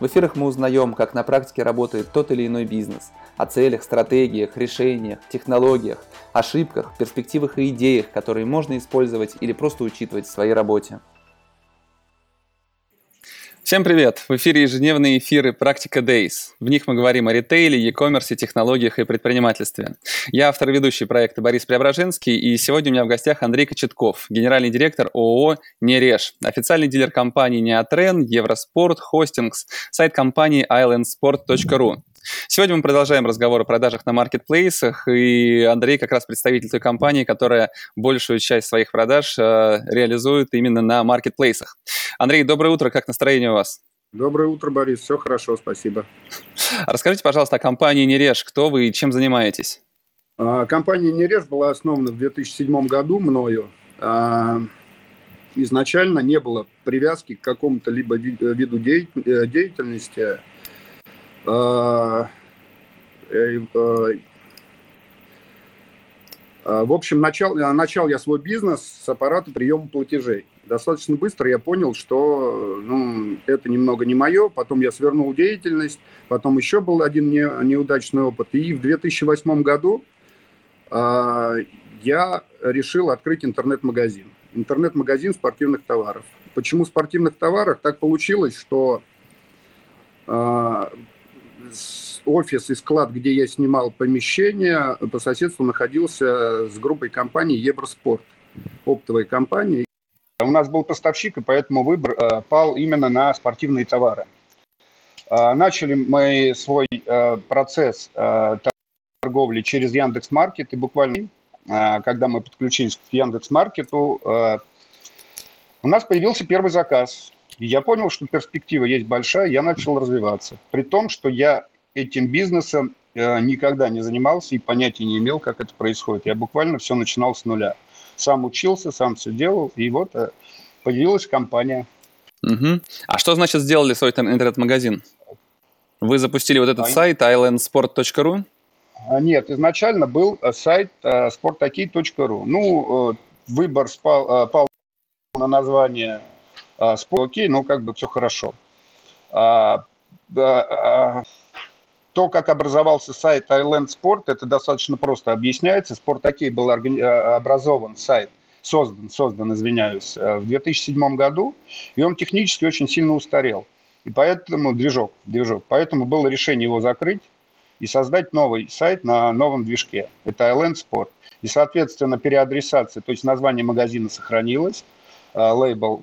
в эфирах мы узнаем, как на практике работает тот или иной бизнес, о целях, стратегиях, решениях, технологиях, ошибках, перспективах и идеях, которые можно использовать или просто учитывать в своей работе. Всем привет! В эфире ежедневные эфиры «Практика Days». В них мы говорим о ритейле, e-commerce, технологиях и предпринимательстве. Я автор ведущий проекта Борис Преображенский, и сегодня у меня в гостях Андрей Кочетков, генеральный директор ООО «Нереш», официальный дилер компании «Неотрен», «Евроспорт», «Хостингс», сайт компании islandsport.ru. Сегодня мы продолжаем разговор о продажах на маркетплейсах, и Андрей как раз представитель той компании, которая большую часть своих продаж э, реализует именно на маркетплейсах. Андрей, доброе утро, как настроение у вас? Доброе утро, Борис, все хорошо, спасибо. Расскажите, пожалуйста, о компании «Нереж», кто вы и чем занимаетесь? А, компания «Нереж» была основана в 2007 году мною. А, изначально не было привязки к какому-то либо виду э, деятельности, в общем, начал, начал я свой бизнес с аппарата приема платежей. Достаточно быстро я понял, что ну, это немного не мое. Потом я свернул деятельность. Потом еще был один не, неудачный опыт. И в 2008 году э, я решил открыть интернет-магазин. Интернет-магазин спортивных товаров. Почему спортивных товаров? Так получилось, что э, офис и склад, где я снимал помещение, по соседству находился с группой компаний Евроспорт, оптовой компании. У нас был поставщик, и поэтому выбор э, пал именно на спортивные товары. Э, начали мы свой э, процесс э, торговли через Яндекс.Маркет, и буквально, когда мы подключились к Яндекс.Маркету, у нас появился первый заказ. И я понял, что перспектива есть большая, я начал развиваться. При том, что я этим бизнесом э, никогда не занимался и понятия не имел, как это происходит. Я буквально все начинал с нуля. Сам учился, сам все делал, и вот э, появилась компания. Угу. А что значит сделали свой интернет-магазин? Вы запустили вот этот а сайт islandsport.ru? А, нет, изначально был э, сайт sportakey.ru. Ну, выбор спал, пал на название Sport, окей, ну как бы все хорошо. А, то, как образовался сайт Island Sport, это достаточно просто объясняется. Спорт Окей был э, образован сайт, создан, создан, извиняюсь, э, в 2007 году, и он технически очень сильно устарел. И поэтому движок, движок. Поэтому было решение его закрыть и создать новый сайт на новом движке. Это Island Sport. И, соответственно, переадресация, то есть название магазина сохранилось, э, лейбл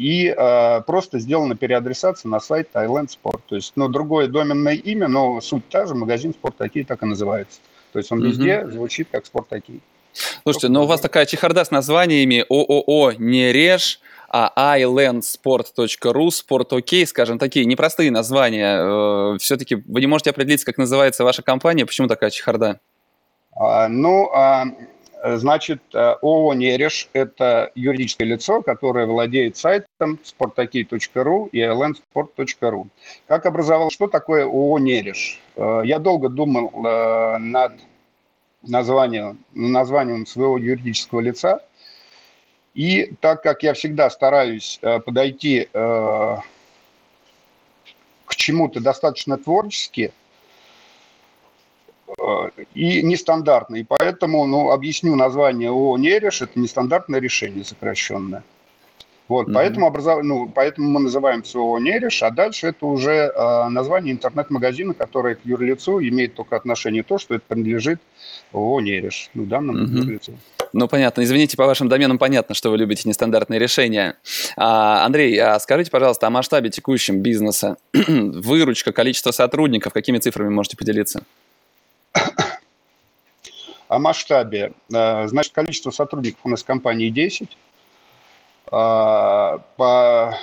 и э, просто сделана переадресация на сайт Thailand Sport. То есть, ну, другое доменное имя, но суть та же, магазин Спорт Такие так и называется. То есть он везде угу. звучит как Спорт Такие. Слушайте, но ну, у вас такая чехарда с названиями ООО «Не режь», а islandsport.ru, спорт окей, скажем, такие непростые названия. Э, Все-таки вы не можете определиться, как называется ваша компания, почему такая чехарда? А, ну, а, Значит, э, ООО «Нереш» – это юридическое лицо, которое владеет сайтом sportakey.ru и islandsport.ru. Как образовалось, что такое ООО «Нереш»? Э, я долго думал э, над названием, названием своего юридического лица, и так как я всегда стараюсь подойти к чему-то достаточно творчески, и нестандартный. И поэтому, ну, объясню название ООО «Нереш» – это нестандартное решение сокращенное. Вот, mm-hmm. поэтому, образов... ну, поэтому мы называемся ООО «Нереш», а дальше это уже э, название интернет-магазина, которое к юрлицу имеет только отношение то, что это принадлежит ООО «Нереш», ну, данному mm-hmm. юрлицу. Ну, понятно. Извините, по вашим доменам понятно, что вы любите нестандартные решения. А, Андрей, а скажите, пожалуйста, о масштабе текущем бизнеса. Выручка, количество сотрудников, какими цифрами можете поделиться? О масштабе. Э, значит, количество сотрудников у нас в компании 10. А, по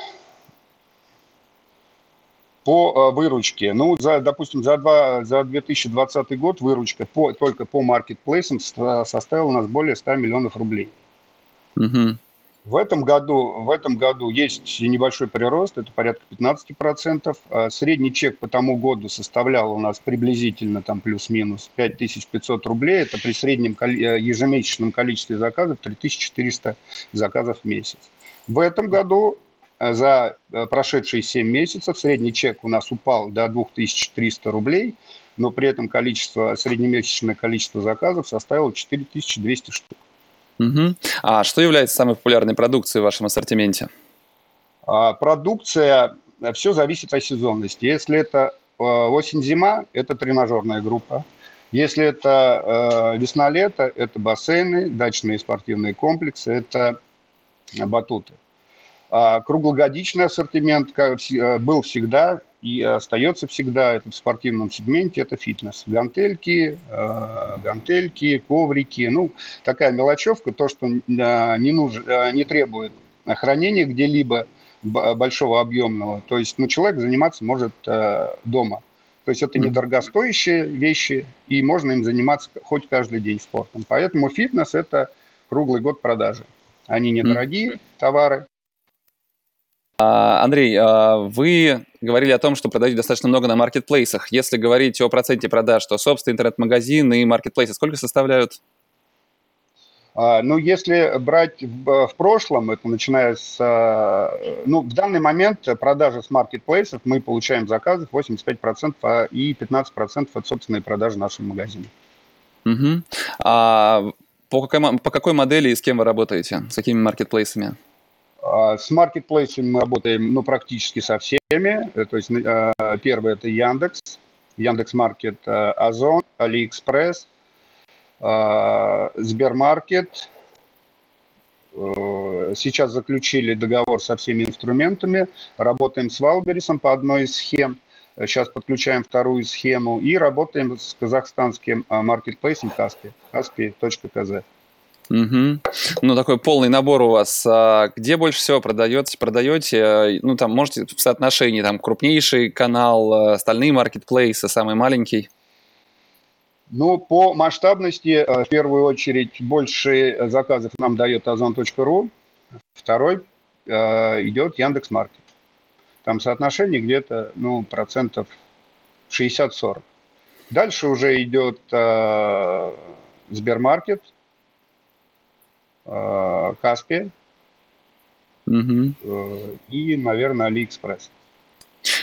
По выручке, ну, за, допустим, за, два, за 2020 год выручка по, только по маркетплейсам составила у нас более 100 миллионов рублей. Угу. В этом году, в этом году есть небольшой прирост, это порядка 15%. А средний чек по тому году составлял у нас приблизительно там плюс-минус 5500 рублей. Это при среднем э, ежемесячном количестве заказов 3400 заказов в месяц. В этом году э, за э, прошедшие 7 месяцев средний чек у нас упал до 2300 рублей, но при этом количество, среднемесячное количество заказов составило 4200 штук. Угу. А что является самой популярной продукцией в вашем ассортименте? А, продукция, э, все зависит от сезонности. Если это э, осень-зима, это тренажерная группа. Если это э, весна-лето, это бассейны, дачные спортивные комплексы, это батуты. А круглогодичный ассортимент был всегда и остается всегда это в спортивном сегменте, это фитнес. Гантельки, э, гантельки, коврики, ну, такая мелочевка, то, что э, не, нужно, э, не требует хранения где-либо большого объемного. То есть, ну, человек заниматься может дома. То есть это недорогостоящие вещи, и можно им заниматься хоть каждый день спортом. Поэтому фитнес – это круглый год продажи. Они недорогие товары, Андрей, а, вы говорили о том, что продаете достаточно много на маркетплейсах. Если говорить о проценте продаж, то собственный интернет-магазин и маркетплейсы сколько составляют? А, ну, если брать в, в прошлом, это начиная с... Ну, в данный момент продажи с маркетплейсов мы получаем заказы 85% и 15% от собственной продажи нашего магазина. Угу. А по какой, по какой модели и с кем вы работаете? С какими маркетплейсами? А, с маркетплейсами мы работаем ну, практически со всеми. Э, то есть э, первый это Яндекс, Яндекс Маркет, э, Ozon, AliExpress, Сбермаркет. Сейчас заключили договор со ВсеИнструментами. Работаем с Wildberries ом по одной из схем. Сейчас подключаем вторую схему и работаем с казахстанским маркетплейсом Каспи, kaspi.kz. Угу. Ну, такой полный набор у вас. А где больше всего продаете? Продаете, ну, там, можете в соотношении, там, крупнейший канал, э, остальные маркетплейсы, самый маленький? Ну, по масштабности, э, в первую очередь, больше заказов нам дает озон.ру, второй э, идет Яндекс.Маркет. Там соотношение где-то, ну, процентов 60-40. Дальше уже идет э, Сбермаркет – э, Kaspi, угу. и, наверное, Алиэкспресс.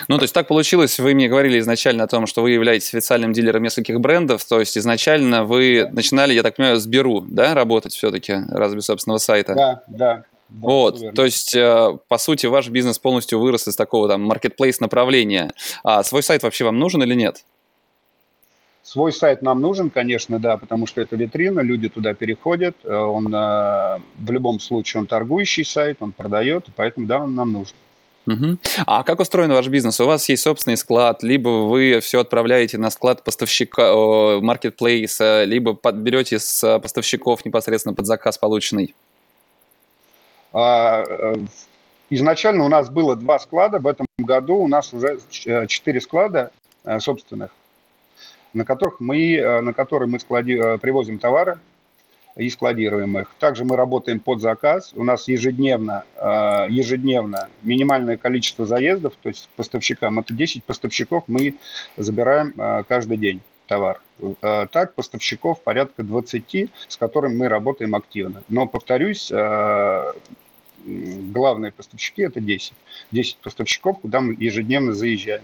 Ну, то есть так получилось, вы мне говорили изначально о том, что вы являетесь официальным дилером нескольких брендов, то есть изначально вы начинали, я так понимаю, с Беру, да, работать все-таки, разве собственного сайта? Да, да. Вот, верно. то есть, по сути, ваш бизнес полностью вырос из такого там marketplace направления. А свой сайт вообще вам нужен или нет? Свой сайт нам нужен, конечно, да, потому что это витрина, люди туда переходят, э, он э, в любом случае он торгующий сайт, он продает, поэтому да, он нам нужен. Угу. А как устроен ваш бизнес? У вас есть собственный склад, либо вы все отправляете на склад поставщика, маркетплейса, либо берете с поставщиков непосредственно под заказ полученный? А, э, изначально у нас было два склада, в этом году у нас уже четыре склада собственных на которых мы, э, на которые мы склади, э, привозим товары и складируем их. Также мы работаем под заказ. У нас ежедневно, э, ежедневно минимальное количество заездов, то есть поставщикам, это 10 поставщиков мы забираем каждый день товар. Так, поставщиков порядка 20, с которыми мы работаем активно. Но, повторюсь, главные поставщики – это 10. 10 поставщиков, куда мы ежедневно заезжаем.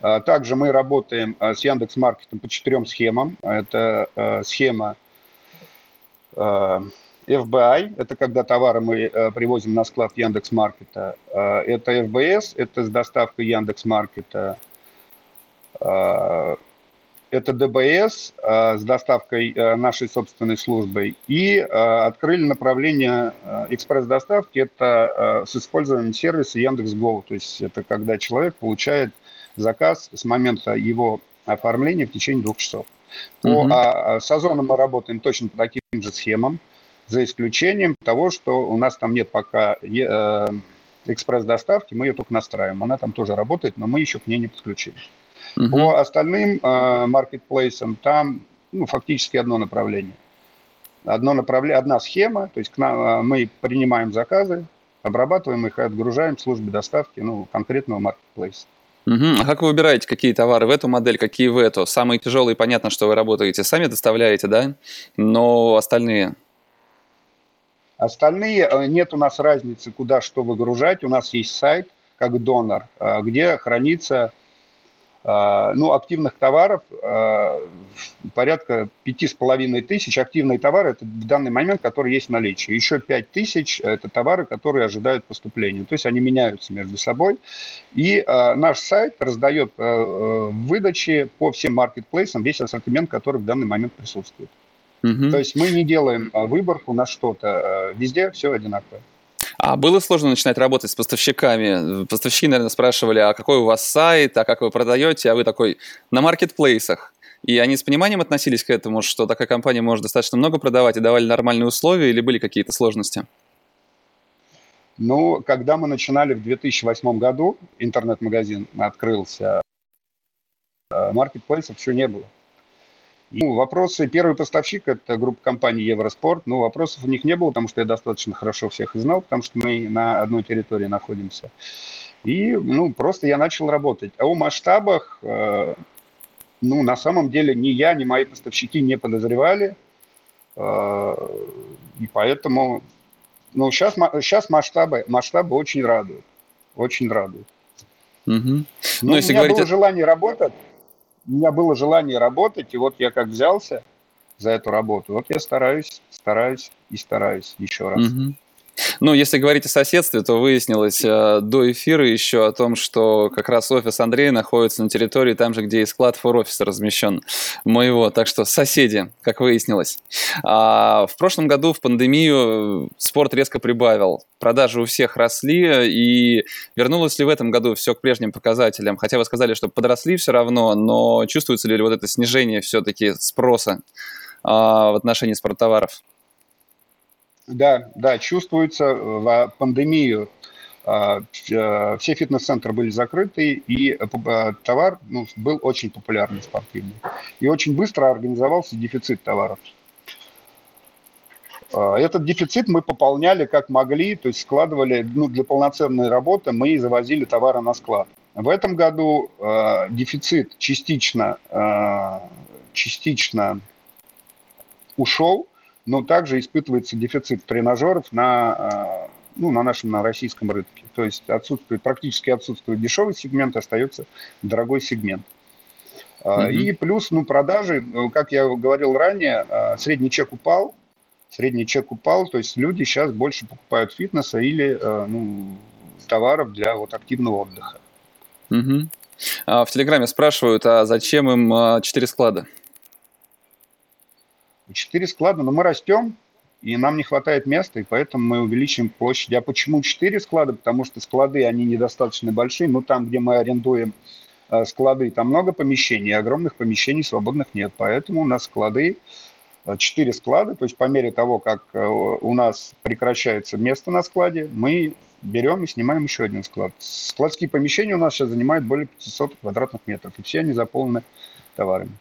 А, также мы работаем а, с Яндекс Маркетом по четырем схемам. Это а, схема FBI, это когда товары мы привозим на склад Яндекс Маркета. Это FBS, это с доставкой Яндекс Маркета. Это ДБС с доставкой нашей собственной службой. И открыли направление экспресс-доставки, это с использованием сервиса Яндекс.Го. То есть это когда человек получает заказ с момента его оформления в течение двух часов. По, угу. а, с Озоном мы работаем точно по таким же схемам, за исключением того, что у нас там нет пока э, экспресс-доставки, мы ее только настраиваем. Она там тоже работает, но мы еще к ней не подключились. Uh-huh. По остальным э, маркетплейсам там ну, фактически одно направление. Одно направление, одна схема, то есть к нам, э, мы принимаем заказы, обрабатываем их и отгружаем в службе доставки ну, конкретного маркетплейса. Угу. А как вы выбираете, какие товары в эту модель, какие в эту? Самые тяжелые, понятно, что вы работаете, сами доставляете, да? Но остальные? Остальные, э, нет у нас разницы, куда что выгружать. У нас есть сайт, как донор, э, где хранится ну, активных товаров а, порядка пяти с половиной тысяч. Активные товары – это в данный момент, которые есть в наличии. Еще пять тысяч – это товары, которые ожидают поступления. То есть они меняются между собой. И а, наш сайт раздает выдачи по всем маркетплейсам весь ассортимент, который в данный момент присутствует. Угу. То есть мы не делаем выборку на что-то. Везде все одинаково. А было сложно начинать работать с поставщиками? Поставщики, наверное, спрашивали, а какой у вас сайт, а как вы продаете, а вы такой на маркетплейсах. И они с пониманием относились к этому, что такая компания может достаточно много продавать и давали нормальные условия, или были какие-то сложности? Ну, когда мы начинали в 2008 году, интернет-магазин открылся, э, маркетплейсов еще не было. Ну, вопросы, первый поставщик – это группа компаний Евроспорт. Ну, вопросов у них не было, потому что я достаточно хорошо всех и знал, потому что мы на одной территории находимся. И, ну, просто я начал работать. А о масштабах, э, ну, на самом деле ни я, ни мои поставщики не подозревали. Э, и поэтому, ну, сейчас, сейчас масштабы, масштабы очень радуют. Очень радуют. Угу. Ну, ну, если у меня говорить... было желание работать, у меня было желание работать, и вот я как взялся за эту работу, вот я стараюсь, стараюсь и стараюсь еще раз. Угу. Ну, если говорить о соседстве, то выяснилось э, до эфира еще о том, что как раз офис Андрея находится на территории там же, где и склад фор-офиса размещен моего. Так что соседи, как выяснилось. А в прошлом году в пандемию спорт резко прибавил. Продажи у всех росли, и вернулось ли в этом году все к прежним показателям? Хотя вы сказали, что подросли все равно, но чувствуется ли вот это снижение все-таки спроса а, в отношении спорттоваров? Да, да, чувствуется в пандемию. А, э, все фитнес-центры были закрыты, и э, товар ну, был очень популярный спортивный. И очень быстро организовался дефицит товаров. А, этот дефицит мы пополняли как могли, то есть складывали ну, для полноценной работы, мы завозили товары на склад. В этом году э, дефицит частично, э, частично ушел, но также испытывается дефицит тренажеров на, а, ну, на нашем на российском рынке. То есть отсутствует, практически отсутствует дешевый сегмент, остается дорогой сегмент. Mm-hmm. И плюс, ну, продажи, ну, как я говорил ранее, а, средний чек упал, средний чек упал, то есть люди сейчас больше покупают фитнеса или ну, товаров для вот активного отдыха. Угу. В Телеграме спрашивают, а зачем им четыре склада? Четыре склада, но мы растем, и нам не хватает места, и поэтому мы увеличим площадь. А почему четыре склада? Потому что склады, они недостаточно большие, но там, где мы арендуем э, склады, там много помещений, огромных помещений свободных нет. Поэтому у нас склады, э, четыре склада, то есть по мере того, как э, у нас прекращается место на складе, мы берем и снимаем еще один склад. Складские помещения у нас сейчас занимают более 500 квадратных метров, и все они заполнены товарами.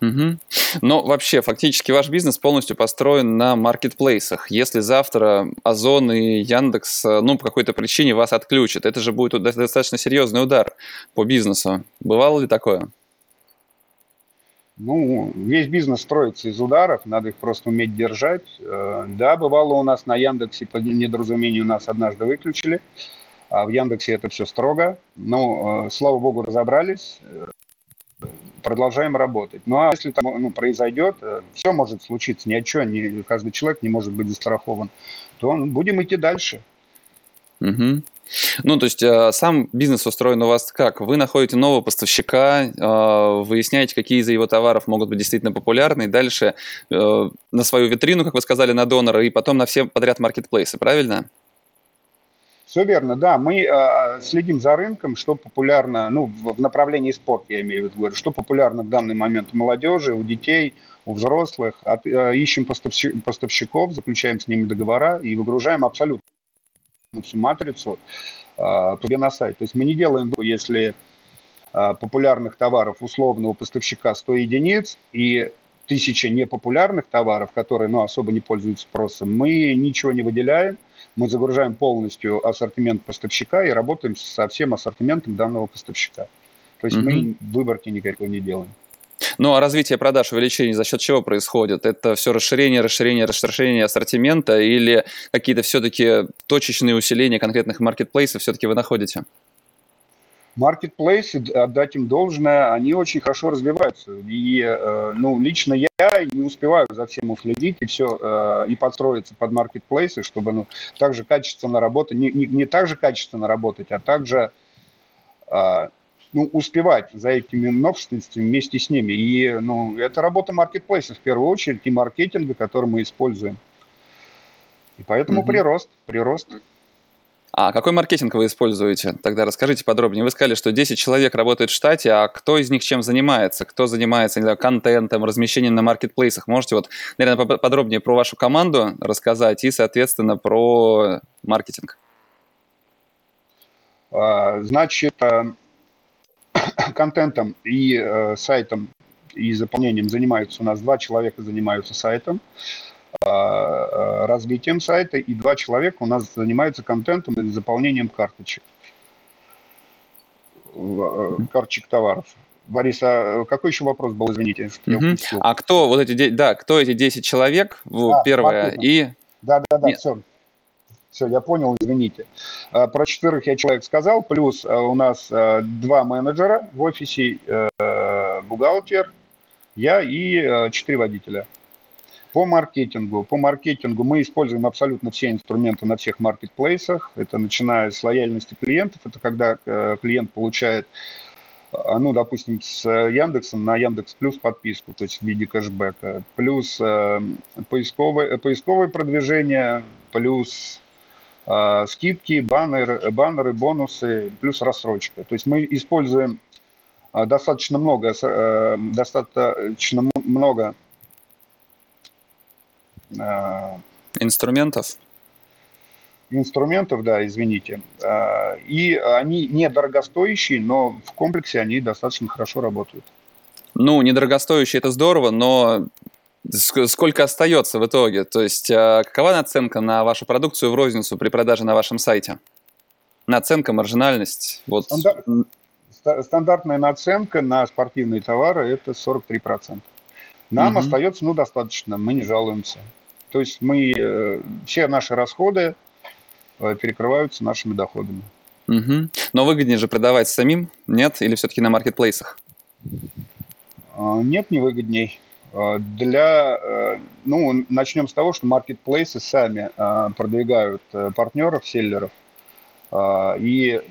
Угу. Но вообще, фактически ваш бизнес полностью построен на маркетплейсах. Если завтра Озон и Яндекс, э, ну, по какой-то причине вас отключат, это же будет достаточно серьезный удар по бизнесу. Бывало ли такое? Ну, весь бизнес строится из ударов, надо их просто уметь держать. Э, да, бывало у нас на Яндексе по недоразумению нас однажды выключили, а в Яндексе это все строго. Но, э, слава богу, разобрались продолжаем работать. Ну а если там ну, произойдет, э, все может случиться, ни о чем, ни, каждый человек не может быть застрахован, то ну, будем идти дальше. Угу. Ну, то есть э, сам бизнес устроен у вас как? Вы находите нового поставщика, э, выясняете, какие из его товаров могут быть действительно популярны, и дальше на свою витрину, как вы сказали, на донора, и потом на все подряд маркетплейсы, правильно? Все верно, да. Мы э, следим за рынком, что популярно, ну, в, в направлении спорта, я имею в виду, говорю, что популярно в данный момент у молодежи, у детей, у взрослых. От, э, ищем поставщик, поставщиков, заключаем с ними договора и выгружаем абсолютно всю матрицу э, на сайт. То есть мы не делаем, если э, популярных товаров условного поставщика 100 единиц и тысяча непопулярных товаров, которые ну, особо не пользуются спросом, мы ничего не выделяем, мы загружаем полностью ассортимент поставщика и работаем со всем ассортиментом данного поставщика. То есть mm-hmm. мы выборки никакой не делаем. Ну а развитие продаж, увеличение за счет чего происходит? Это все расширение, расширение, расширение ассортимента или какие-то все-таки точечные усиления конкретных маркетплейсов все-таки вы находите? Маркетплейсы, отдать им должное, они очень хорошо развиваются. И, э, ну, лично я не успеваю за всем уследить и все, э, и подстроиться под маркетплейсы, чтобы, ну, также качественно работать, не, не, не так же качественно работать, а также э, ну, успевать за этими новшествами вместе с ними. И ну, это работа маркетплейса в первую очередь и маркетинга, который мы используем. И поэтому mm-hmm. прирост, прирост. А какой маркетинг вы используете? Тогда расскажите подробнее. Вы сказали, что 10 человек работает в штате, а кто из них чем занимается? Кто занимается знаю, контентом, размещением на маркетплейсах? Можете вот, наверное, подробнее про вашу команду рассказать и, соответственно, про маркетинг? А, значит, а, контентом и э, сайтом и заполнением занимаются у нас два человека занимаются сайтом, э, э, развитием сайта, и два человека у нас занимаются контентом и заполнением карточек, э, карточек товаров. Борис, а какой еще вопрос был, извините? Угу. А кто вот эти, да, кто эти 10 человек, а, первое, и... Да, да, да, все. Все, я понял, извините. А, про четверых я человек сказал, плюс а, у нас а, два менеджера в офисе, э, бухгалтер, я и четыре водителя. По маркетингу. По маркетингу мы используем абсолютно все инструменты на всех маркетплейсах. Это начиная с лояльности клиентов. Это когда э, клиент получает, ну, допустим, с Яндексом на Яндекс Плюс подписку, то есть в виде кэшбэка. Плюс э, поисковое, поисковое продвижение, плюс а, скидки, баннеры, баннеры, бонусы, плюс рассрочка. То есть мы используем достаточно много, э, достаточно много инструментов. Инструментов, да, извините. И они недорогостоящие, но в комплексе они достаточно хорошо работают. Ну, недорогостоящие это здорово, но Сколько остается в итоге? То есть а, какова наценка на вашу продукцию в розницу при продаже на вашем сайте? Наценка, маржинальность? Вот. Стандар... Стандартная наценка на спортивные товары – это 43%. Нам угу. остается, ну, достаточно, мы не жалуемся. То есть мы, э, все наши расходы э, перекрываются нашими доходами. Угу. Но выгоднее же продавать самим, нет? Или все-таки на маркетплейсах? А, нет, не выгодней. Э, для, э, ну, начнем с того, что маркетплейсы сами э, продвигают партнеров, селлеров, и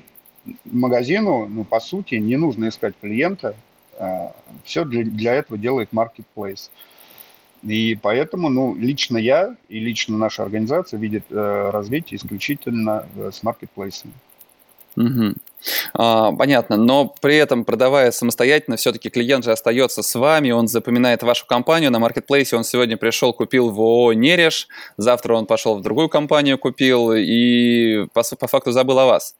магазину, ну, по сути, не нужно искать клиента, все для, для этого делает маркетплейс. И поэтому, ну, лично я и лично наша организация видит развитие исключительно с маркетплейсами. Угу. А, понятно, но при этом, продавая самостоятельно, все-таки клиент же остается с вами, он запоминает вашу компанию, на маркетплейсе он сегодня пришел, купил в ООО «Нереш», завтра он пошел в другую компанию, купил и по, по факту забыл о вас.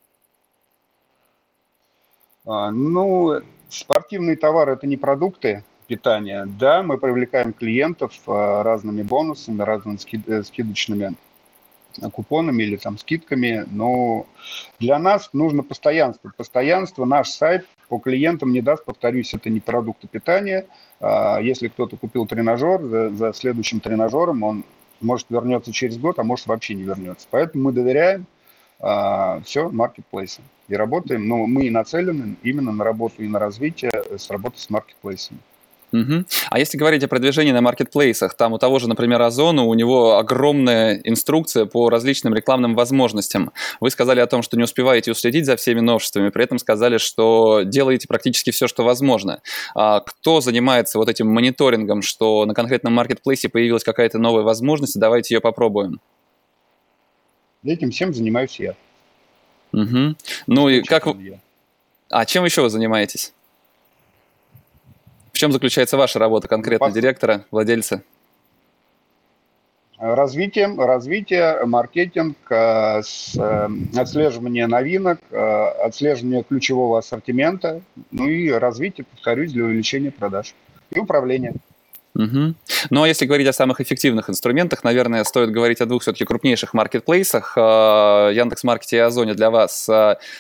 А, ну, спортивные товары – это не продукты питания. Да, мы привлекаем клиентов а, разными бонусами, разными э, скидочными купонами или там скидками, но для нас нужно постоянство. Постоянство наш сайт по клиентам не даст, повторюсь, это не продукты питания. А, если кто-то купил тренажер, за, следующим тренажером он может вернется через год, а может вообще не вернется. Поэтому мы доверяем а, все маркетплейсам и работаем, но мы нацелены именно на работу и на развитие с работы с маркетплейсами. Угу. А если говорить о продвижении на маркетплейсах, там у того же, например, Озона, у него огромная инструкция по различным рекламным возможностям. Вы сказали о том, что не успеваете уследить за всеми новшествами, при этом сказали, что делаете практически все, что возможно. А кто занимается вот этим мониторингом, что на конкретном маркетплейсе появилась какая-то новая возможность, давайте ее попробуем? Этим всем занимаюсь я. Угу. Ну и как... Я. А чем еще вы занимаетесь? Чем заключается ваша работа конкретно, Пос... директора, владельца? Развитием, развитие, маркетинг, э, э, отслеживание новинок, э, отслеживание ключевого ассортимента, ну и развитие, повторюсь, для увеличения продаж и управления. Угу. Ну а если говорить о самых эффективных инструментах, наверное, стоит говорить о двух все-таки крупнейших маркетплейсах, Яндекс.Маркете и Озоне для вас.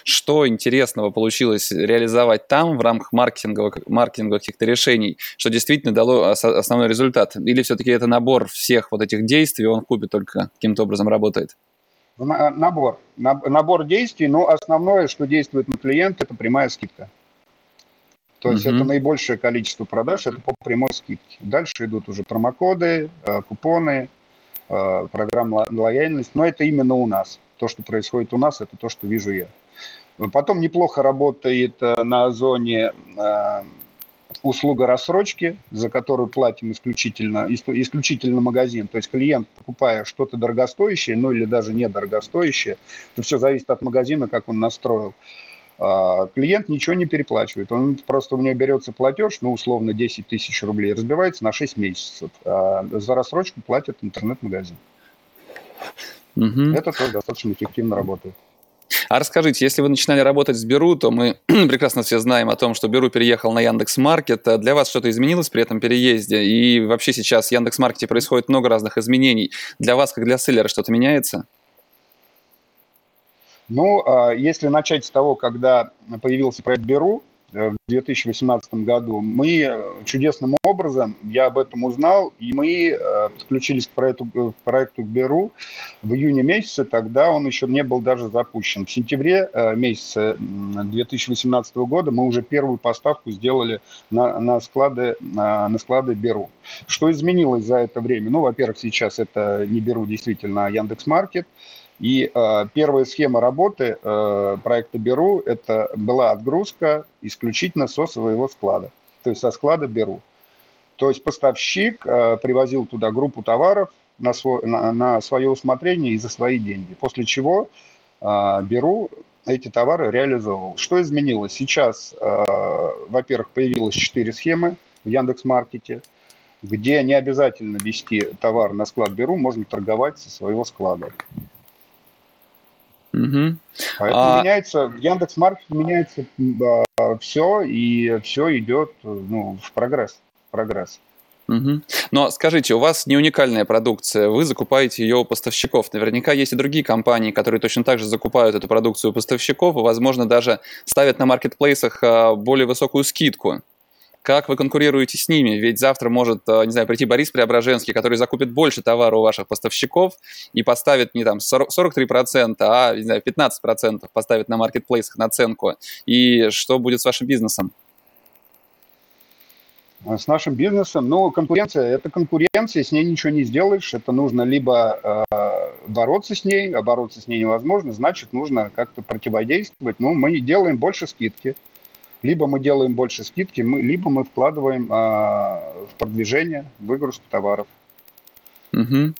Что интересного получилось реализовать там в рамках маркетинговых, маркетинговых каких-то решений, что действительно дало основной результат? Или все-таки это набор всех вот этих действий, он в кубе только каким-то образом работает? Набор. Набор действий, но основное, что действует на клиента, это прямая скидка. То есть mm-hmm. это наибольшее количество продаж, это по прямой скидке. Дальше идут уже промокоды, э, купоны, э, программа лояльности, но это именно у нас. То, что происходит у нас, это то, что вижу я. Потом неплохо работает э, на зоне услуга рассрочки, за которую платим исключительно, исключительно магазин. То есть клиент, покупая что-то дорогостоящее, ну или даже недорогостоящее, то все зависит от магазина, как он настроил, клиент ничего не переплачивает. Он просто у него берется платеж, ну, условно, 10 тысяч рублей, разбивается на 6 месяцев. А за рассрочку платит интернет-магазин. Угу. Это тоже достаточно эффективно работает. А расскажите, если вы начинали работать с Беру, то мы прекрасно все знаем о том, что Беру переехал на Яндекс Маркет. А для вас что-то изменилось при этом переезде? И вообще сейчас в Яндекс Маркете происходит много разных изменений. Для вас, как для селлера, что-то меняется? Ну, а, если начать с того, когда появился проект Беру э, в 2018 году, мы чудесным образом, я об этом узнал, и мы э, подключились к проекту, к проекту Беру в июне месяце, тогда он еще не был даже запущен. В сентябре э, месяце 2018 года мы уже первую поставку сделали на, на, склады, на, на склады Беру. Что изменилось за это время? Ну, во-первых, сейчас это не Беру действительно, а Яндекс.Маркет. И э, первая схема работы э, проекта Беру – это была отгрузка исключительно со своего склада, то есть со склада Беру. То есть поставщик э, привозил туда группу товаров на, свой, на, на свое усмотрение и за свои деньги, после чего э, Беру эти товары реализовывал. Что изменилось? Сейчас, э, во-первых, появилось четыре схемы в Яндекс.Маркете, где не обязательно вести товар на склад Беру, можно торговать со своего склада. Угу. Поэтому а... меняется, в Яндекс.Маркете меняется а, все, и все идет ну, в прогресс. прогресс. Угу. Но скажите, у вас не уникальная продукция, вы закупаете ее у поставщиков. Наверняка есть и другие компании, которые точно так же закупают эту продукцию у поставщиков и, возможно, даже ставят на маркетплейсах а, более высокую скидку. Как вы конкурируете с ними? Ведь завтра может, э, не знаю, прийти Борис Преображенский, который закупит больше товара у ваших поставщиков и поставит не там 40, 43%, а, не знаю, 15% поставит на маркетплейсах наценку. И что будет с вашим бизнесом? А с нашим бизнесом, ну, конкуренция – это конкуренция, с ней ничего не сделаешь. Это нужно либо э, бороться с ней, а бороться с ней невозможно, значит, нужно как-то противодействовать. Ну, мы делаем больше скидки. Либо мы делаем больше скидки, мы, либо мы вкладываем а, в продвижение, выгрузку товаров. Угу.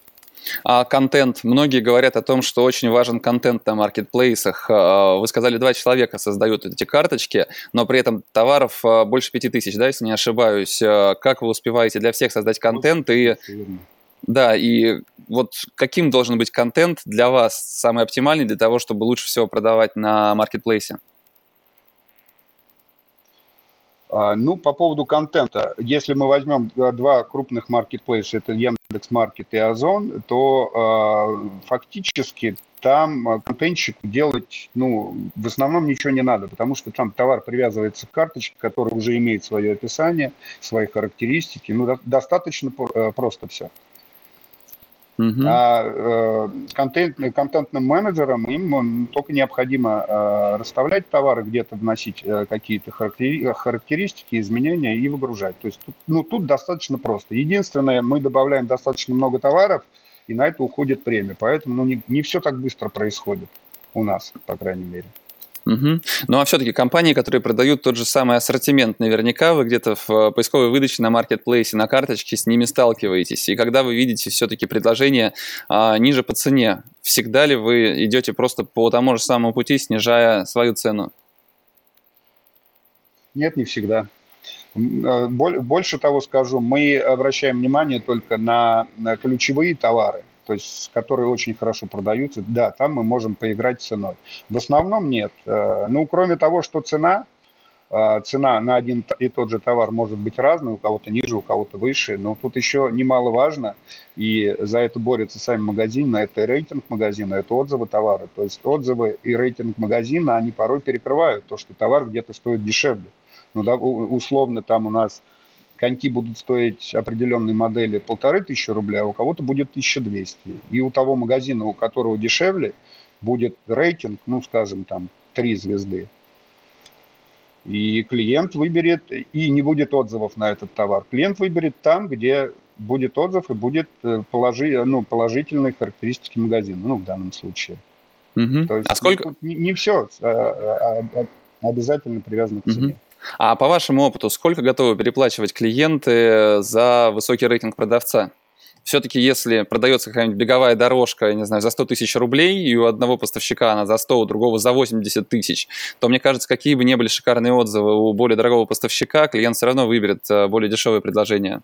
А контент? Многие говорят о том, что очень важен контент на маркетплейсах. А, вы сказали, два человека создают эти карточки, но при этом товаров а, больше пяти тысяч, да, если не ошибаюсь. А, как вы успеваете для всех создать контент и... Да, и вот каким должен быть контент для вас самый оптимальный для того, чтобы лучше всего продавать на маркетплейсе? А, ну, по поводу контента, если мы возьмем э, два крупных маркетплейса, это Яндекс.Маркет и Озон, то э, фактически там э, контентщику делать, ну, в основном ничего не надо, потому что там товар привязывается к карточке, которая уже имеет свое описание, свои характеристики. Ну, до, достаточно э, просто все. Uh-huh. А э, контент, контентным менеджерам им только необходимо э, расставлять товары, где-то вносить э, какие-то характери- характеристики, изменения и выгружать. То есть тут, ну, тут достаточно просто. Единственное, мы добавляем достаточно много товаров, и на это уходит премия. Поэтому ну, не, не все так быстро происходит у нас, по крайней мере. Угу. Ну а все-таки компании, которые продают тот же самый ассортимент, наверняка вы где-то в э, поисковой выдаче на маркетплейсе, на карточке с ними сталкиваетесь. И когда вы видите все-таки предложение а, ниже по цене, всегда ли вы идете просто по тому же самому пути, снижая свою цену? Нет, не всегда. Больше того скажу, мы обращаем внимание только на ключевые товары, то есть которые очень хорошо продаются. Да, там мы можем поиграть ценой. В основном нет. Ну, кроме того, что цена, а, цена на один и тот же товар может быть разной, у кого-то ниже, у кого-то выше, но тут еще немаловажно, и за это борются сами магазины, это рейтинг магазина, это отзывы товара. То есть отзывы и рейтинг магазина, они порой перекрывают то, что товар где-то стоит дешевле. Ну, да, условно там у нас коньки будут стоить определенной модели полторы тысячи рублей, а у кого-то будет 1200. И у того магазина, у которого дешевле, будет рейтинг, ну, скажем, там, три звезды. И клиент выберет, и не будет отзывов на этот товар. Клиент выберет там, где будет отзыв и будет э, положи, ну, положительные характеристики магазина, ну, в данном случае. Угу. То есть а сколько... Не, не все а, а, а, обязательно привязано к цене. Угу. А по вашему опыту, сколько готовы переплачивать клиенты за высокий рейтинг продавца? все-таки если продается какая-нибудь беговая дорожка, я не знаю, за 100 тысяч рублей, и у одного поставщика она за 100, у другого за 80 тысяч, то, мне кажется, какие бы ни были шикарные отзывы у более дорогого поставщика, клиент все равно выберет э, более дешевое предложение.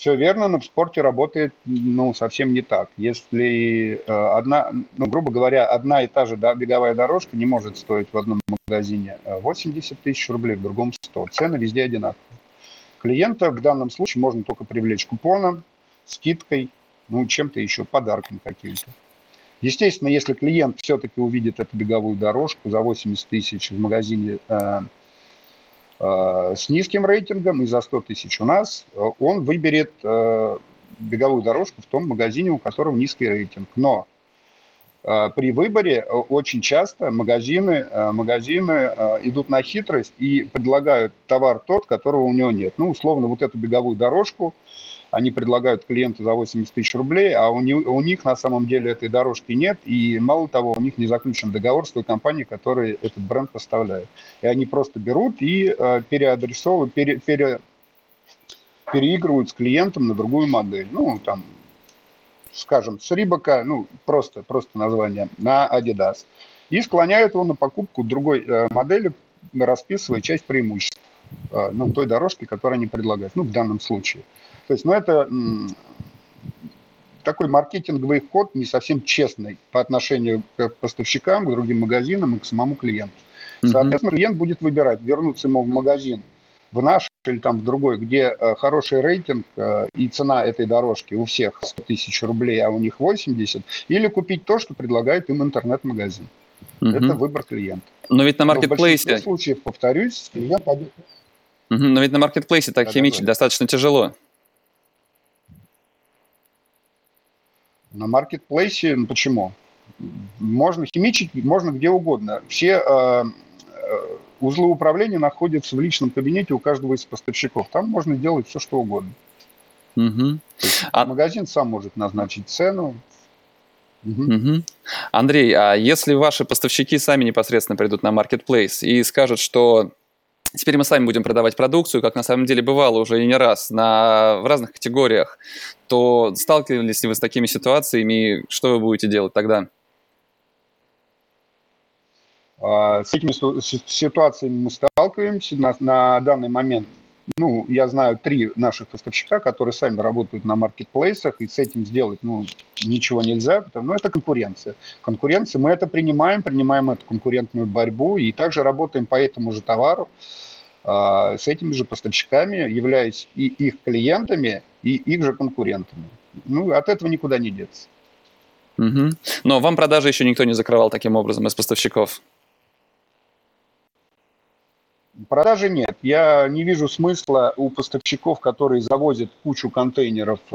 Все верно, но в спорте работает ну, совсем не так. Если э, одна, ну, грубо говоря, одна и та же беговая дорожка не может стоить в одном магазине 80 э, тысяч рублей, в другом 100. Цены везде одинаковые. Клиента в данном случае можно только привлечь купоном, скидкой, ну, чем-то еще, подарком каким-то. Естественно, если клиент все-таки увидит эту беговую дорожку за 80 тысяч в магазине э, с низким рейтингом и за 100 тысяч у нас, он выберет э, беговую дорожку в том магазине, у которого низкий рейтинг. Но Э, при выборе э, очень часто магазины, э, магазины идут на хитрость и предлагают товар тот, которого у него нет. Ну, условно, вот эту беговую дорожку они предлагают клиенту за 80 тысяч рублей, а у них, у них на самом деле этой дорожки нет, и мало того, у них не заключен договор с той компанией, которая этот бренд поставляет. И они просто берут и э, переадресовывают, пере, пере, переигрывают с клиентом на другую модель. Ну, там, скажем, с Рибака, ну, просто, просто название, на Adidas. И склоняют его на покупку другой э, модели, расписывая часть преимуществ, ну, той дорожки, которую они предлагают, ну, в данном случае. То есть, ну, это такой маркетинговый ход не совсем честный по отношению к поставщикам, к другим магазинам и к самому клиенту. Соответственно, клиент будет выбирать, вернуться ему в магазин в наш или там в другой, где э, хороший рейтинг э, и цена этой дорожки у всех 100 тысяч рублей, а у них 80, или купить то, что предлагает им интернет-магазин. Угу. Это выбор клиента. Но ведь на маркетплейсе... В случаев, повторюсь, клиент... Но ведь на маркетплейсе так да, химичить да, да. достаточно тяжело. На маркетплейсе, ну почему? Можно химичить, можно где угодно. Все э, э Узлы управления находятся в личном кабинете у каждого из поставщиков. Там можно делать все, что угодно. Угу. А... Магазин сам может назначить цену. Угу. Угу. Андрей, а если ваши поставщики сами непосредственно придут на Marketplace и скажут, что теперь мы сами будем продавать продукцию, как на самом деле бывало уже и не раз, на, в разных категориях, то сталкивались ли вы с такими ситуациями, что вы будете делать тогда? А, с этими ситуациями мы сталкиваемся. На, на данный момент, ну, я знаю три наших поставщика, которые сами работают на маркетплейсах, и с этим сделать, ну, ничего нельзя, потому ну, это конкуренция. Конкуренция, мы это принимаем, принимаем эту конкурентную борьбу, и также работаем по этому же товару а, с этими же поставщиками, являясь и их клиентами, и их же конкурентами. Ну, от этого никуда не деться. Угу. Но вам продажи еще никто не закрывал таким образом из поставщиков? Продажи нет. Я не вижу смысла у поставщиков, которые завозят кучу контейнеров э,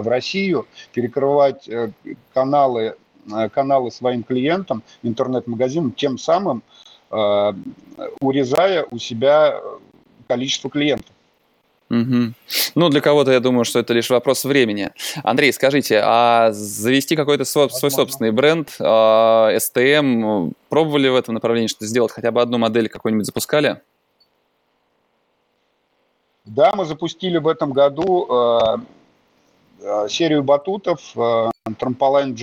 в Россию, перекрывать э, каналы, э, каналы своим клиентам, интернет-магазинам, тем самым урезая у себя количество клиентов. Угу. Ну, для кого-то, я думаю, что это лишь вопрос времени. Андрей, скажите, а завести какой-то свой, свой собственный бренд, STM, пробовали в этом направлении что-то сделать? Хотя бы одну модель какую-нибудь запускали? Да, мы запустили в этом году э, э серию батутов э, Trampoline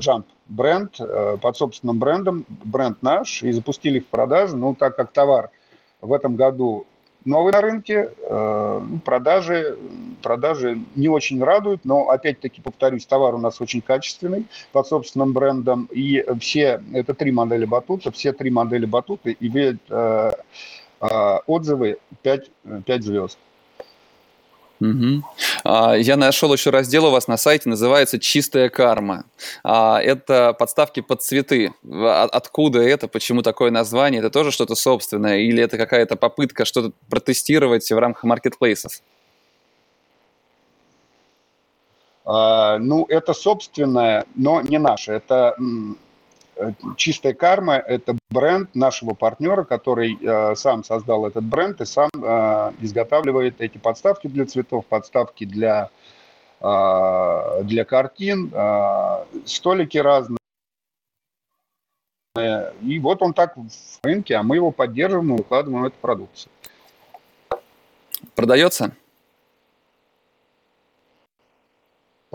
Jump бренд под собственным брендом, бренд наш, и запустили их в продажу. Ну, так как товар в этом году новый на рынке, ну, продажи, продажи не очень радуют, но опять-таки, повторюсь, товар у нас очень качественный под собственным брендом, и все, это три модели батута, все три модели батута имеют э, отзывы 5, 5 звезд. Угу. Я нашел еще раздел у вас на сайте, называется «Чистая карма». А, это подставки под цветы. Откуда это? Почему такое название? Это тоже что-то собственное? Или это какая-то попытка что-то протестировать в рамках маркетплейсов? А, ну, это собственное, но не наше. Это чистая карма – это бренд нашего партнера, который э, сам создал этот бренд и сам э, изготавливает эти подставки для цветов, подставки для, э, для картин, э, столики разные. И вот он так в рынке, а мы его поддерживаем и выкладываем эту продукцию. Продается?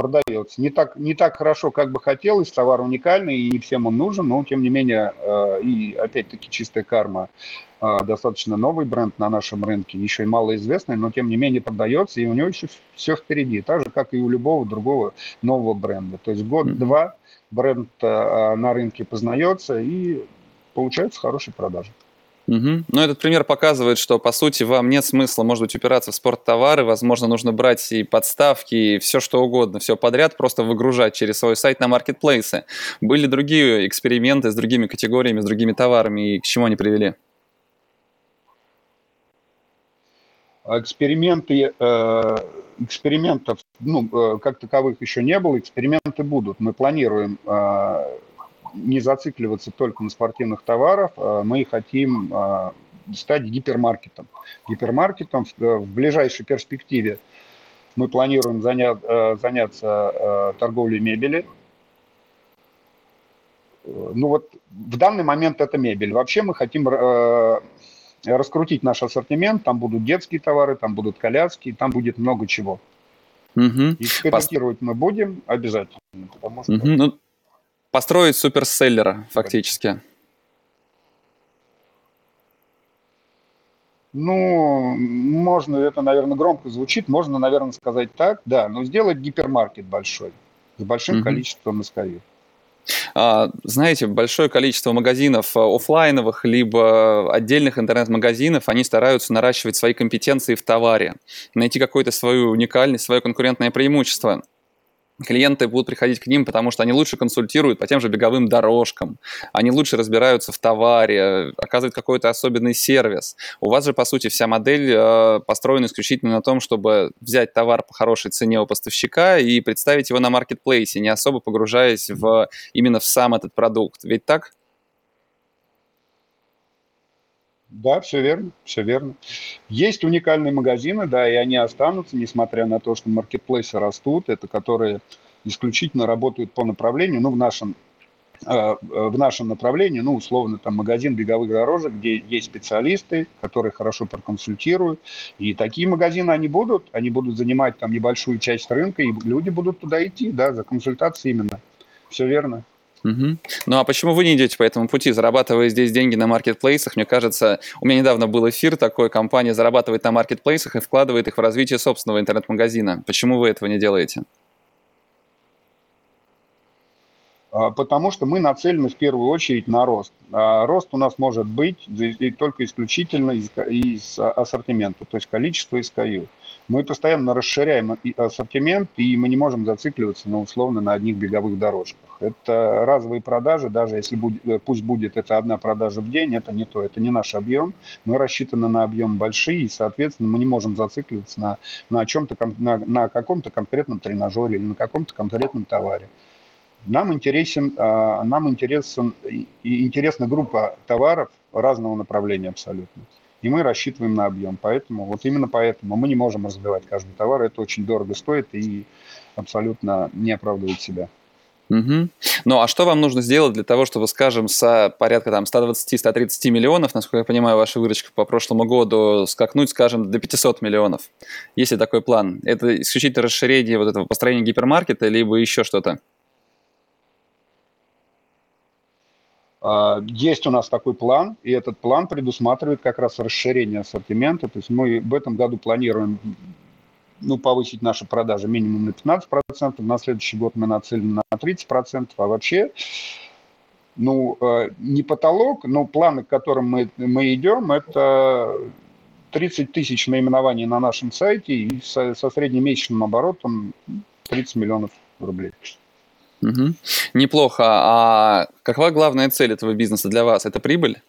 Продается. Не так, не так хорошо, как бы хотелось, товар уникальный и не всем он нужен, но тем не менее, э, и опять-таки чистая карма, э, достаточно новый бренд на нашем рынке, еще и малоизвестный, но тем не менее продается, и у него еще все впереди, так же, как и у любого другого нового бренда. То есть год-два бренд э, на рынке познается, и получается хорошие продажи. Угу. Ну, этот пример показывает, что, по сути, вам нет смысла, может быть, упираться в спорттовары, возможно, нужно брать и подставки, и все что угодно, все подряд, просто выгружать через свой сайт на маркетплейсы. Были другие эксперименты с другими категориями, с другими товарами, и к чему они привели? Эксперименты, э, экспериментов, ну, э, как таковых еще не было, эксперименты будут. Мы планируем э, не зацикливаться только на спортивных товарах, а мы хотим а, стать гипермаркетом. Гипермаркетом в ближайшей перспективе мы планируем заня, а, заняться торговлей мебели. Ну вот в данный момент это мебель. Вообще мы хотим раскрутить наш ассортимент. Там будут детские товары, там будут коляски, там будет много чего. Угу. Экспериментировать Пос... мы будем обязательно. Потому что... угу. ну, Построить суперселлера, фактически. Ну, можно, это, наверное, громко звучит, можно, наверное, сказать так, да, но сделать гипермаркет большой, с большим mm количеством SKU. А, знаете, большое количество магазинов а, офлайновых, либо отдельных интернет-магазинов, они стараются наращивать свои компетенции в товаре, найти какую-то свою уникальность, свое конкурентное преимущество клиенты будут приходить к ним, потому что они лучше консультируют по тем же беговым дорожкам, они лучше разбираются в товаре, оказывают какой-то особенный сервис. У вас же, по сути, вся модель э, построена исключительно на том, чтобы взять товар по хорошей цене у поставщика и представить его на маркетплейсе, не особо погружаясь в, именно в сам этот продукт. Ведь так? Да, все верно, все верно. Есть уникальные магазины, да, и они останутся, несмотря на то, что маркетплейсы растут, это которые исключительно работают по направлению, ну, в нашем э, в нашем направлении, ну, условно, там магазин беговых дорожек, где есть специалисты, которые хорошо проконсультируют. И такие магазины, они будут, они будут занимать там небольшую часть рынка, и люди будут туда идти, да, за консультацией именно. Все верно. Угу. Ну а почему вы не идете по этому пути, зарабатывая здесь деньги на маркетплейсах? Мне кажется, у меня недавно был эфир такой, компания зарабатывает на маркетплейсах и вкладывает их в развитие собственного интернет-магазина. Почему вы этого не делаете? А, потому что мы нацелены в первую очередь на рост. А рост у нас может быть только исключительно из, из ассортимента, то есть количество SKU. Мы постоянно расширяем ассортимент, и мы не можем зацикливаться на условно на одних беговых дорожках. Это разовые продажи, даже если будет, э, пусть будет это одна продажа в день, это не то, это не наш объем. Мы рассчитаны на объем большие, и, соответственно, мы не можем зацикливаться на, на, чем-то, на, на каком-то конкретном тренажере или на каком-то конкретном товаре. Нам интересен, а, нам интересен, интересна группа товаров разного направления абсолютно и мы рассчитываем на объем. Поэтому, вот именно поэтому мы не можем развивать каждый товар, это очень дорого стоит и абсолютно не оправдывает себя. Угу. Ну а что вам нужно сделать для того, чтобы, скажем, с порядка там 120-130 миллионов, насколько я понимаю, ваша выручка по прошлому году, скакнуть, скажем, до 500 миллионов? Есть ли такой план? Это исключительно расширение вот этого построения гипермаркета, либо еще что-то? Есть у нас такой план, и этот план предусматривает как раз расширение ассортимента. То есть мы в этом году планируем ну, повысить наши продажи минимум на 15%, на следующий год мы нацелены на 30%, а вообще, ну, э, не потолок, но планы, к которым мы, мы идем, это 30 тысяч наименований на нашем сайте и со, со среднемесячным оборотом 30 миллионов рублей. Угу. Неплохо. А какова главная цель этого бизнеса для вас? Это прибыль?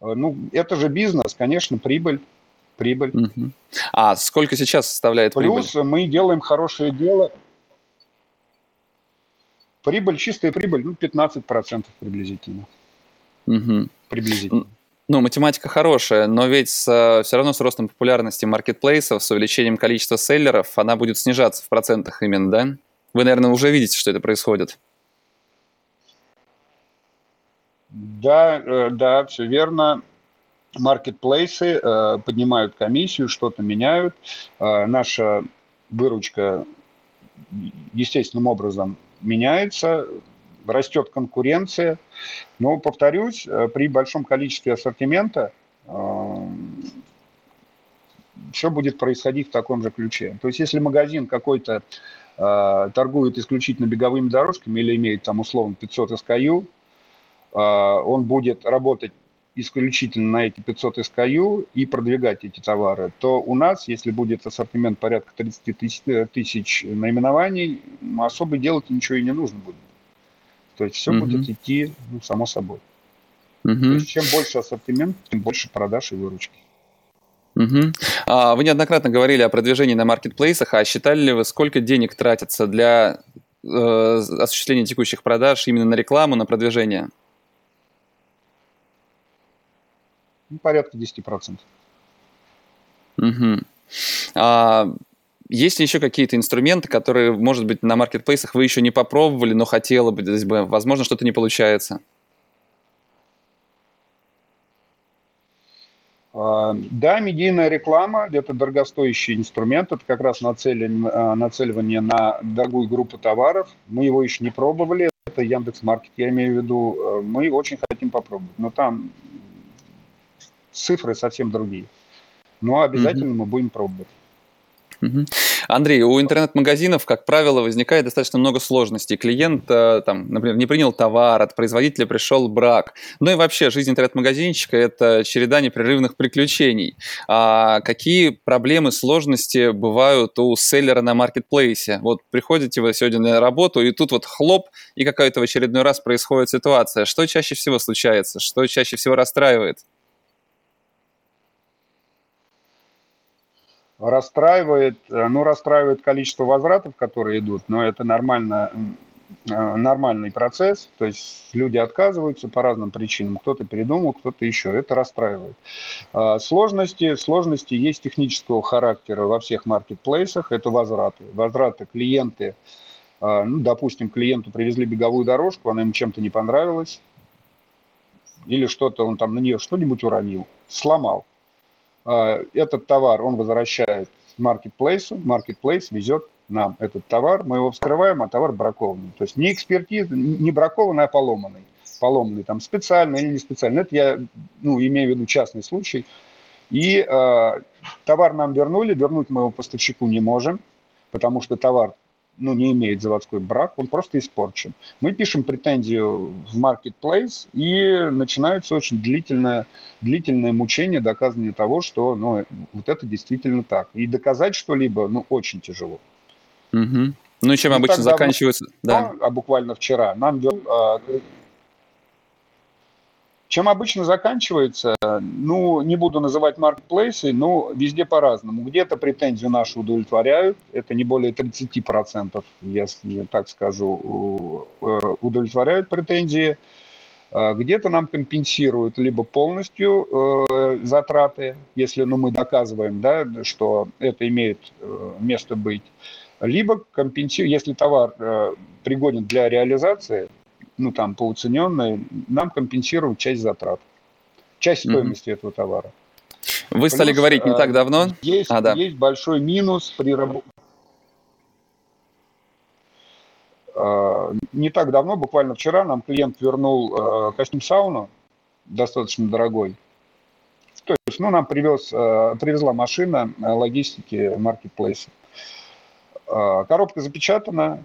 Э, ну, это же бизнес, конечно, прибыль. Прибыль. Угу. А сколько сейчас составляет Плюс прибыль? Плюс мы делаем хорошее дело. Прибыль, чистая прибыль, ну, 15% приблизительно. Угу. Приблизительно. Ну, математика хорошая, но ведь с, все равно с ростом популярности маркетплейсов, с увеличением количества селлеров, она будет снижаться в процентах именно, да? Вы, наверное, уже видите, что это происходит. Да, э, да, все верно. Маркетплейсы э, поднимают комиссию, что-то меняют. Э, наша выручка естественным образом меняется, растет конкуренция. Но, повторюсь, при большом количестве ассортимента все будет происходить в таком же ключе. То есть, если магазин какой-то торгует исключительно беговыми дорожками или имеет там условно 500 SKU, а, он будет работать исключительно на эти 500 SKU и продвигать эти товары, то у нас, если будет ассортимент порядка 30 тысяч, э, тысяч наименований, особо делать ничего и не нужно будет. То есть все mm-hmm. будет идти ну, само собой. Mm-hmm. То есть чем больше ассортимент, тем больше продаж и выручки. Угу. А, вы неоднократно говорили о продвижении на маркетплейсах, а считали ли вы, сколько денег тратится для э, осуществления текущих продаж именно на рекламу, на продвижение? Ну, порядка 10%. Угу. А есть ли еще какие-то инструменты, которые, может быть, на маркетплейсах вы еще не попробовали, но хотела бы, возможно, что-то не получается? А, да, медийная реклама – это дорогостоящий инструмент, это как раз нацелен, а, нацеливание на дорогую группу товаров. Мы его еще не пробовали, это Яндекс Маркет, я имею в виду. Э, мы очень хотим попробовать, но там цифры совсем другие. Но обязательно mm-hmm. мы будем пробовать. Андрей, у интернет-магазинов, как правило, возникает достаточно много сложностей. Клиент, э, там, например, не принял товар, от производителя пришел брак. Ну и вообще, жизнь интернет-магазинчика – это череда непрерывных приключений. А какие проблемы, сложности бывают у селлера на маркетплейсе? Вот приходите вы сегодня на работу, и тут вот хлоп, и какая-то в очередной раз происходит ситуация. Что чаще всего случается? Что чаще всего расстраивает? Расстраивает, э, ну, расстраивает количество возвратов, которые идут, но это нормально, э, нормальный процесс, то есть люди отказываются по разным причинам, кто-то передумал, кто-то еще, это расстраивает. А, сложности, сложности есть технического характера во всех маркетплейсах, это возвраты. Возвраты клиенты, а, ну, допустим, клиенту привезли беговую дорожку, она ему чем-то не понравилась, или что-то он там на нее что-нибудь уронил, сломал этот товар он возвращает маркетплейсу, маркетплейс везет нам этот товар, мы его вскрываем, а товар бракованный. То есть не экспертиза, не бракованный, а поломанный. Поломанный там специально или не специально. Это я ну, имею в виду частный случай. И э, товар нам вернули, вернуть мы его поставщику не можем, потому что товар ну, не имеет заводской брак, он просто испорчен. Мы пишем претензию в Marketplace, и начинается очень длительное, длительное мучение доказывания того, что ну, вот это действительно так. И доказать что-либо ну, очень тяжело. Угу. Ну чем и обычно заканчивается? Да. А буквально вчера нам а, чем обычно заканчивается, ну, не буду называть маркетплейсы, но везде по-разному. Где-то претензию нашу удовлетворяют, это не более 30%, если так скажу, э, удовлетворяют претензии. А где-то нам компенсируют либо полностью э, затраты, если ну, мы доказываем, да, что это имеет э, место быть, либо компенсируют, если товар э, пригоден для реализации, ну там по уцененной, нам компенсируют часть затрат, часть стоимости mm-hmm. этого товара. Вы Плюс, стали говорить не так давно. Есть, а, да. есть большой минус при работе. э, не так давно, буквально вчера, нам клиент вернул костюм сауну, достаточно дорогой. То есть, ну, нам привез, привезла машина логистики маркетплейса. Коробка запечатана,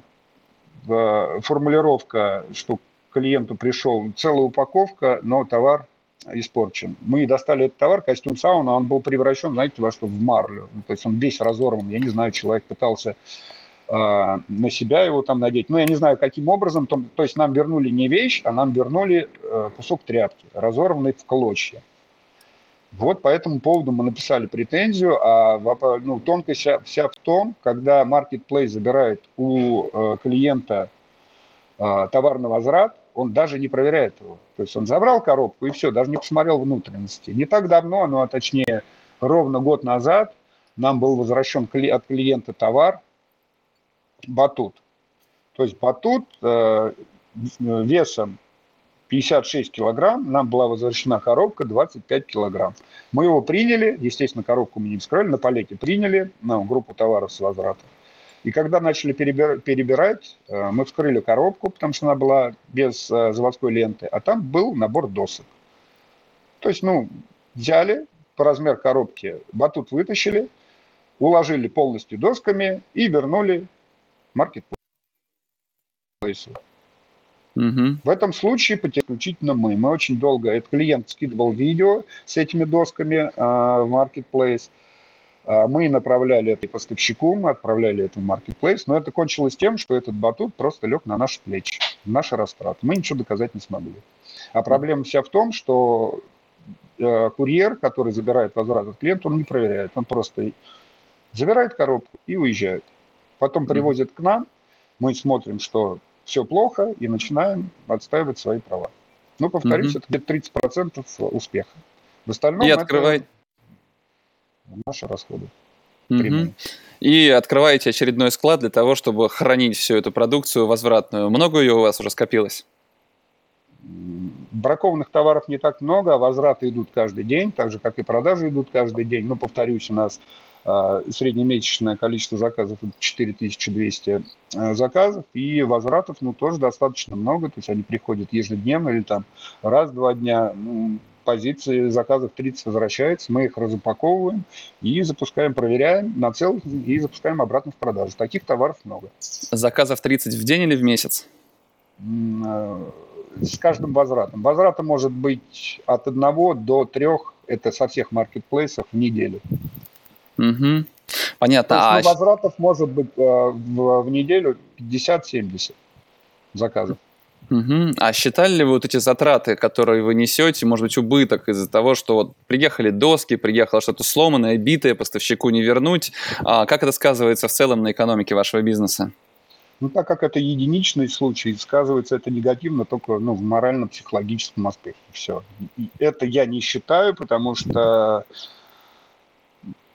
формулировка, что клиенту пришел целая упаковка, но товар испорчен. Мы достали этот товар, костюм сауна, он был превращен, знаете, во что, в марлю. Ну, то есть он весь разорван. Я не знаю, человек пытался э, на себя его там надеть. Ну, я не знаю, каким образом. То, то есть нам вернули не вещь, а нам вернули э, кусок тряпки, разорванный в клочья. Вот по этому поводу мы написали претензию, а ну, тонкость вся, в том, когда Marketplace забирает у э, клиента э, товар на возврат, он даже не проверяет его. То есть он забрал коробку и все, даже не посмотрел внутренности. Не так давно, ну а точнее ровно год назад нам был возвращен от клиента товар батут. То есть батут э, весом 56 килограмм, нам была возвращена коробка 25 килограмм. Мы его приняли, естественно, коробку мы не вскрыли, на палете приняли, ну, группу товаров с возвратом. И когда начали перебирать, э, мы вскрыли коробку, потому что она была без э, заводской ленты, а там был набор досок. То есть, ну, взяли по размер коробки, батут вытащили, уложили полностью досками и вернули маркетплейсу. Угу. В этом случае исключительно мы. Мы очень долго, этот клиент скидывал видео с этими досками э, в маркетплейс. А, мы направляли это поставщику, мы отправляли это в маркетплейс, но это кончилось тем, что этот батут просто лег на наши плечи, наши растраты. Мы ничего доказать не смогли. А проблема вся в том, что э, курьер, который забирает возврат от клиента, он не проверяет, он просто забирает коробку и уезжает. Потом привозит к нам, мы смотрим, что все плохо, и начинаем отстаивать свои права. Ну, повторюсь, mm-hmm. это где-то 30% успеха. В остальном и это... открывает наши расходы. Угу. И открываете очередной склад для того, чтобы хранить всю эту продукцию возвратную. Много ее у вас уже скопилось? Бракованных товаров не так много, а возвраты идут каждый день, так же, как и продажи идут каждый день. Но, повторюсь, у нас э, среднемесячное количество заказов – 4200 э, заказов, и возвратов ну, тоже достаточно много, то есть они приходят ежедневно или там раз-два дня. Ну, позиции заказов 30 возвращается, мы их разупаковываем и запускаем, проверяем на целых и запускаем обратно в продажу. Таких товаров много. Заказов 30 в день или в месяц? Э, с каждым возвратом. Возврата может быть от одного до трех, это со всех маркетплейсов в неделю. Угу. Понятно. То есть, а... возвратов может быть э, в, в неделю 50-70 заказов. Угу. А считали ли вы вот эти затраты, которые вы несете, может быть, убыток из-за того, что вот приехали доски, приехало что-то сломанное, битое, поставщику не вернуть? А как это сказывается в целом на экономике вашего бизнеса? Ну, так как это единичный случай, сказывается это негативно только ну, в морально-психологическом аспекте. Все. И это я не считаю, потому что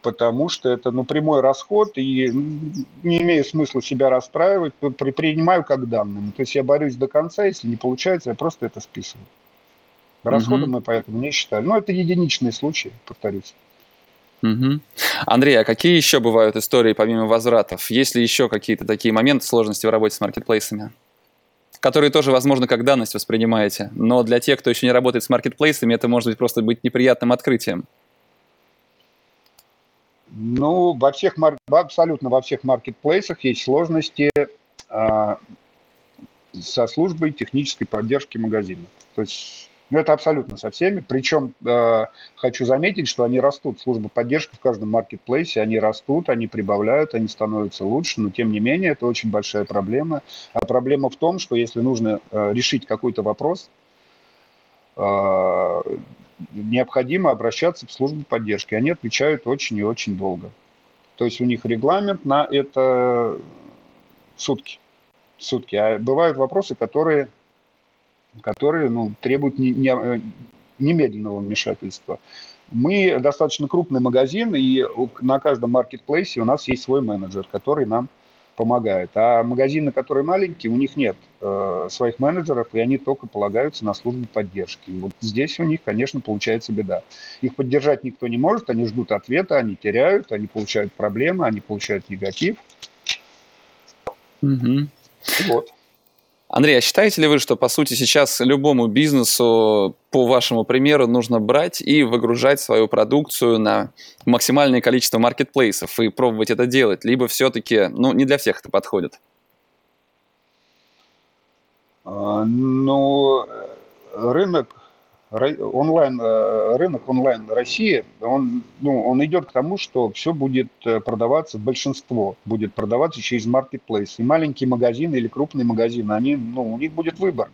потому что это ну, прямой расход, и не имею смысла себя расстраивать, при, принимаю как данным. То есть я борюсь до конца, если не получается, я просто это списываю. Расходы угу. мы поэтому не считали. Но это единичные случаи, повторюсь. Угу. Андрей, а какие еще бывают истории помимо возвратов? Есть ли еще какие-то такие моменты сложности в работе с маркетплейсами? которые тоже, возможно, как данность воспринимаете. Но для тех, кто еще не работает с маркетплейсами, это может быть просто быть неприятным открытием. Ну, во всех, абсолютно во всех маркетплейсах есть сложности а, со службой технической поддержки магазина. То есть ну, это абсолютно со всеми. Причем э, хочу заметить, что они растут. Служба поддержки в каждом маркетплейсе, они растут, они прибавляют, они становятся лучше, но тем не менее это очень большая проблема. А проблема в том, что если нужно э, решить какой-то вопрос, э, необходимо обращаться в службу поддержки. Они отвечают очень и очень долго. То есть у них регламент на это сутки. Сутки. А бывают вопросы, которые, которые ну, требуют не, не, немедленного вмешательства. Мы достаточно крупный магазин, и на каждом маркетплейсе у нас есть свой менеджер, который нам помогает. А магазины, которые маленькие, у них нет э, своих менеджеров, и они только полагаются на службу поддержки. И вот здесь у них, конечно, получается беда. Их поддержать никто не может, они ждут ответа, они теряют, они получают проблемы, они получают негатив. Угу. Вот. Андрей, а считаете ли вы, что, по сути, сейчас любому бизнесу, по вашему примеру, нужно брать и выгружать свою продукцию на максимальное количество маркетплейсов и пробовать это делать? Либо все-таки, ну, не для всех это подходит? А, ну, рынок онлайн, э, рынок онлайн России, он, ну, он идет к тому, что все будет э, продаваться, большинство будет продаваться через маркетплейс. И маленькие магазины или крупные магазины, они, ну, у них будет выбор.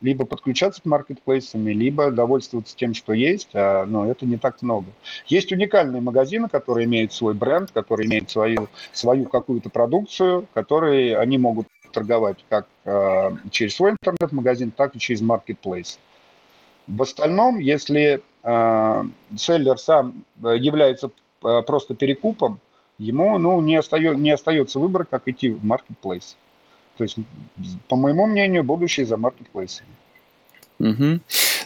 Либо подключаться к маркетплейсами, либо довольствоваться тем, что есть, а, но это не так много. Есть уникальные магазины, которые имеют свой бренд, которые имеют свою, свою какую-то продукцию, которые они могут торговать как э, через свой интернет-магазин, так и через маркетплейс. В остальном, если э, селлер сам э, является э, просто перекупом, ему ну, не, остается, не остается выбора, как идти в маркетплейс. То есть, по моему мнению, будущее за маркетплейсами. Угу.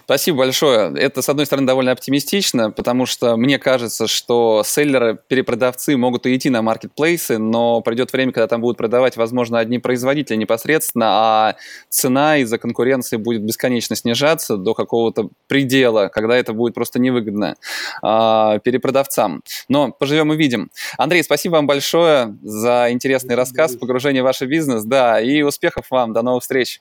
Спасибо большое. Это, с одной стороны, довольно оптимистично, потому что мне кажется, что селлеры, перепродавцы могут и идти на маркетплейсы, но придет время, когда там будут продавать, возможно, одни производители непосредственно, а цена из-за конкуренции будет бесконечно снижаться до какого-то предела, когда это будет просто невыгодно а, перепродавцам. Но поживем и видим. Андрей, спасибо вам большое за интересный рассказ, погружение в ваш бизнес. Да, и успехов вам. До новых встреч.